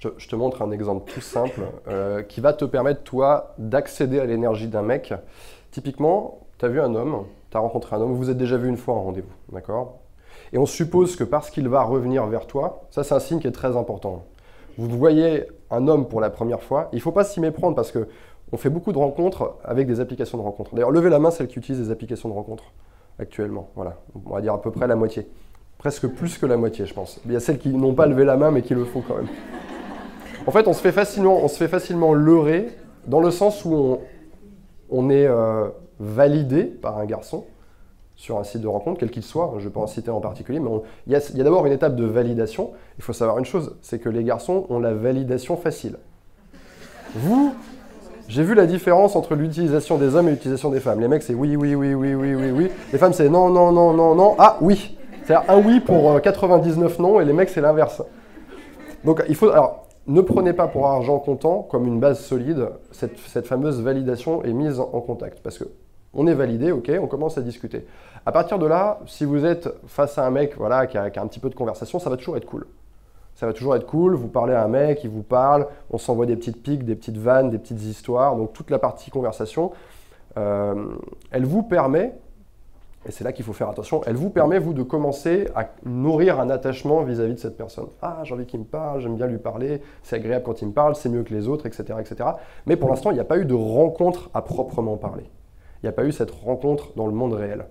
je te, montre un exemple tout simple euh, qui va te permettre, toi, d'accéder à l'énergie d'un mec. Typiquement, tu as vu un homme, tu as rencontré un homme, vous êtes déjà vu une fois en rendez-vous, d'accord? Et on suppose que parce qu'il va revenir vers toi, ça c'est un signe qui est très important. Vous voyez un homme pour la première fois, il ne faut pas s'y méprendre parce que on fait beaucoup de rencontres avec des applications de rencontres. D'ailleurs, levez la main celle qui utilise des applications de rencontres actuellement. Voilà, on va dire à peu près la moitié. Presque plus que la moitié, je pense. Il y a celles qui n'ont pas levé la main mais qui le font quand même. En fait, on se fait facilement, on se fait facilement leurrer dans le sens où on, est euh, validé par un garçon sur un site de rencontre, quel qu'il soit, je ne vais pas en citer en particulier, mais il y a, d'abord une étape de validation. Il faut savoir une chose, c'est que les garçons ont la validation facile. Vous, j'ai vu la différence entre l'utilisation des hommes et l'utilisation des femmes. Les mecs, c'est oui, oui, oui, oui, oui, oui, oui. Les femmes, c'est non, non, non, non, non, ah oui. C'est-à-dire un oui pour 99 euh, non, et les mecs, c'est l'inverse. Donc, il faut. Ne prenez pas pour argent comptant comme une base solide cette, fameuse validation est mise en contact. Parce que on est validé, ok, on commence à discuter. À partir de là, si vous êtes face à un mec voilà, qui, a, un petit peu de conversation, ça va toujours être cool. Ça va toujours être cool, vous parlez à un mec, il vous parle, on s'envoie des petites piques, des petites vannes, des petites histoires, donc toute la partie conversation, euh, elle vous permet et c'est là qu'il faut faire attention, elle vous permet, vous, de commencer à nourrir un attachement vis-à-vis de cette personne. Ah, j'ai envie qu'il me parle, j'aime bien lui parler, c'est agréable quand il me parle, c'est mieux que les autres, etc. etc. Mais pour l'instant, il n'y a pas eu de rencontre à proprement parler. Il n'y a pas eu cette rencontre dans le monde réel.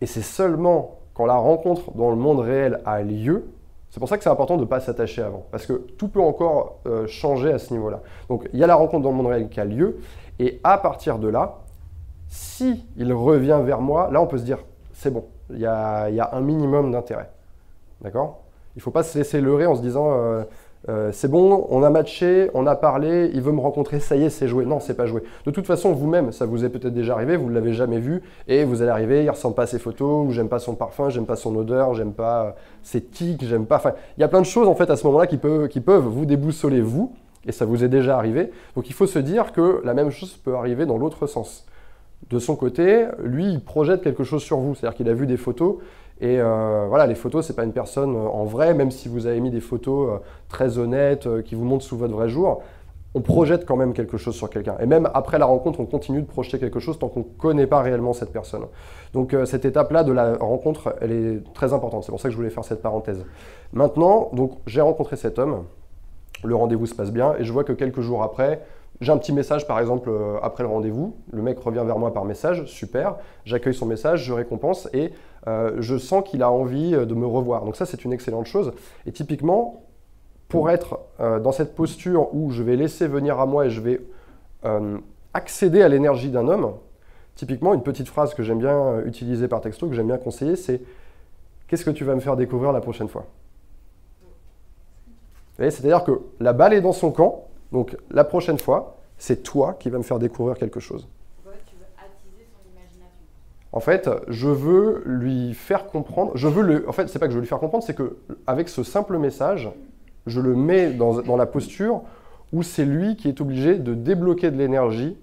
Et c'est seulement quand la rencontre dans le monde réel a lieu, c'est pour ça que c'est important de ne pas s'attacher avant, parce que tout peut encore euh, changer à ce niveau-là. Donc il y a la rencontre dans le monde réel qui a lieu, et à partir de là, si il revient vers moi, là on peut se dire, c'est bon, il y a, un minimum d'intérêt. D'accord? Il ne faut pas se laisser leurrer en se disant, euh, euh, c'est bon, on a matché, on a parlé, il veut me rencontrer, ça y est, c'est joué. Non, c'est pas joué. De toute façon, vous-même, ça vous est peut-être déjà arrivé, vous ne l'avez jamais vu, et vous allez arriver, il ressemble pas à ses photos, ou j'aime pas son parfum, j'aime pas son odeur, j'aime pas euh, ses tics, j'aime pas. Enfin, il y a plein de choses en fait à ce moment-là qui peuvent, qui peuvent vous déboussoler vous, et ça vous est déjà arrivé. Donc il faut se dire que la même chose peut arriver dans l'autre sens de son côté, lui, il projette quelque chose sur vous. C'est-à-dire qu'il a vu des photos. Et euh, voilà, les photos, c'est pas une personne euh, en vrai, même si vous avez mis des photos euh, très honnêtes qui vous montrent sous votre vrai jour. On projette quand même quelque chose sur quelqu'un. Et même après la rencontre, on continue de projeter quelque chose tant qu'on ne connaît pas réellement cette personne. Donc cette étape-là de la rencontre, elle est très importante. C'est pour ça que je voulais faire cette parenthèse. Maintenant, donc j'ai rencontré cet homme. Le rendez-vous se passe bien et je vois que quelques jours après, j'ai un petit message, par exemple, euh, après le rendez-vous. Le mec revient vers moi par message, super. J'accueille son message, je récompense et euh, je sens qu'il a envie euh, de me revoir. Donc ça, c'est une excellente chose. Et typiquement, pour être dans cette posture où je vais laisser venir à moi et je vais accéder à l'énergie d'un homme, typiquement, une petite phrase que j'aime bien utiliser par texto, que j'aime bien conseiller, c'est Qu'est-ce que tu vas me faire découvrir la prochaine fois? C'est-à-dire que la balle est dans son camp, donc la prochaine fois, c'est toi qui vas me faire découvrir quelque chose. En fait, je veux lui faire comprendre. Je veux le. En fait, c'est pas que je veux lui faire comprendre, c'est que avec ce simple message, je le mets dans, dans la posture où c'est lui qui est obligé de débloquer de l'énergie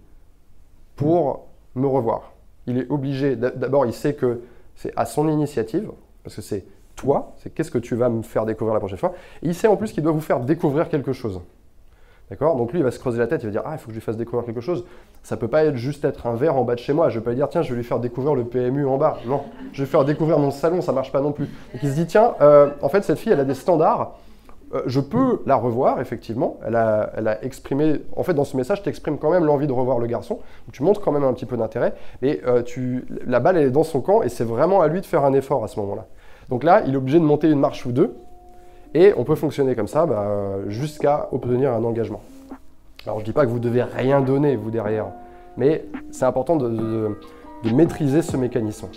pour me revoir. Il est obligé. D'abord, il sait que c'est à son initiative, parce que c'est toi. C'est qu'est-ce que tu vas me faire découvrir la prochaine fois. Et il sait en plus qu'il doit vous faire découvrir quelque chose. D'accord Donc lui, il va se creuser la tête, il va dire Ah, il faut que je lui fasse découvrir quelque chose. Ça peut pas être juste être un verre en bas de chez moi. Je vais pas lui dire Tiens, je vais lui faire découvrir le PMU en bas. Non, je vais faire découvrir mon salon, ça marche pas non plus. Donc il se dit Tiens, euh, en fait, cette fille, elle a des standards. Euh, je peux la revoir, effectivement. Elle a, elle a exprimé. En fait, dans ce message, tu exprimes quand même l'envie de revoir le garçon. tu montres quand même un petit peu d'intérêt. Mais euh, tu, la balle, elle est dans son camp et c'est vraiment à lui de faire un effort à ce moment-là. Donc là, il est obligé de monter une marche ou deux et on peut fonctionner comme ça bah, jusqu'à obtenir un engagement. Alors je ne dis pas que vous devez rien donner, vous derrière, mais c'est important de maîtriser ce mécanisme.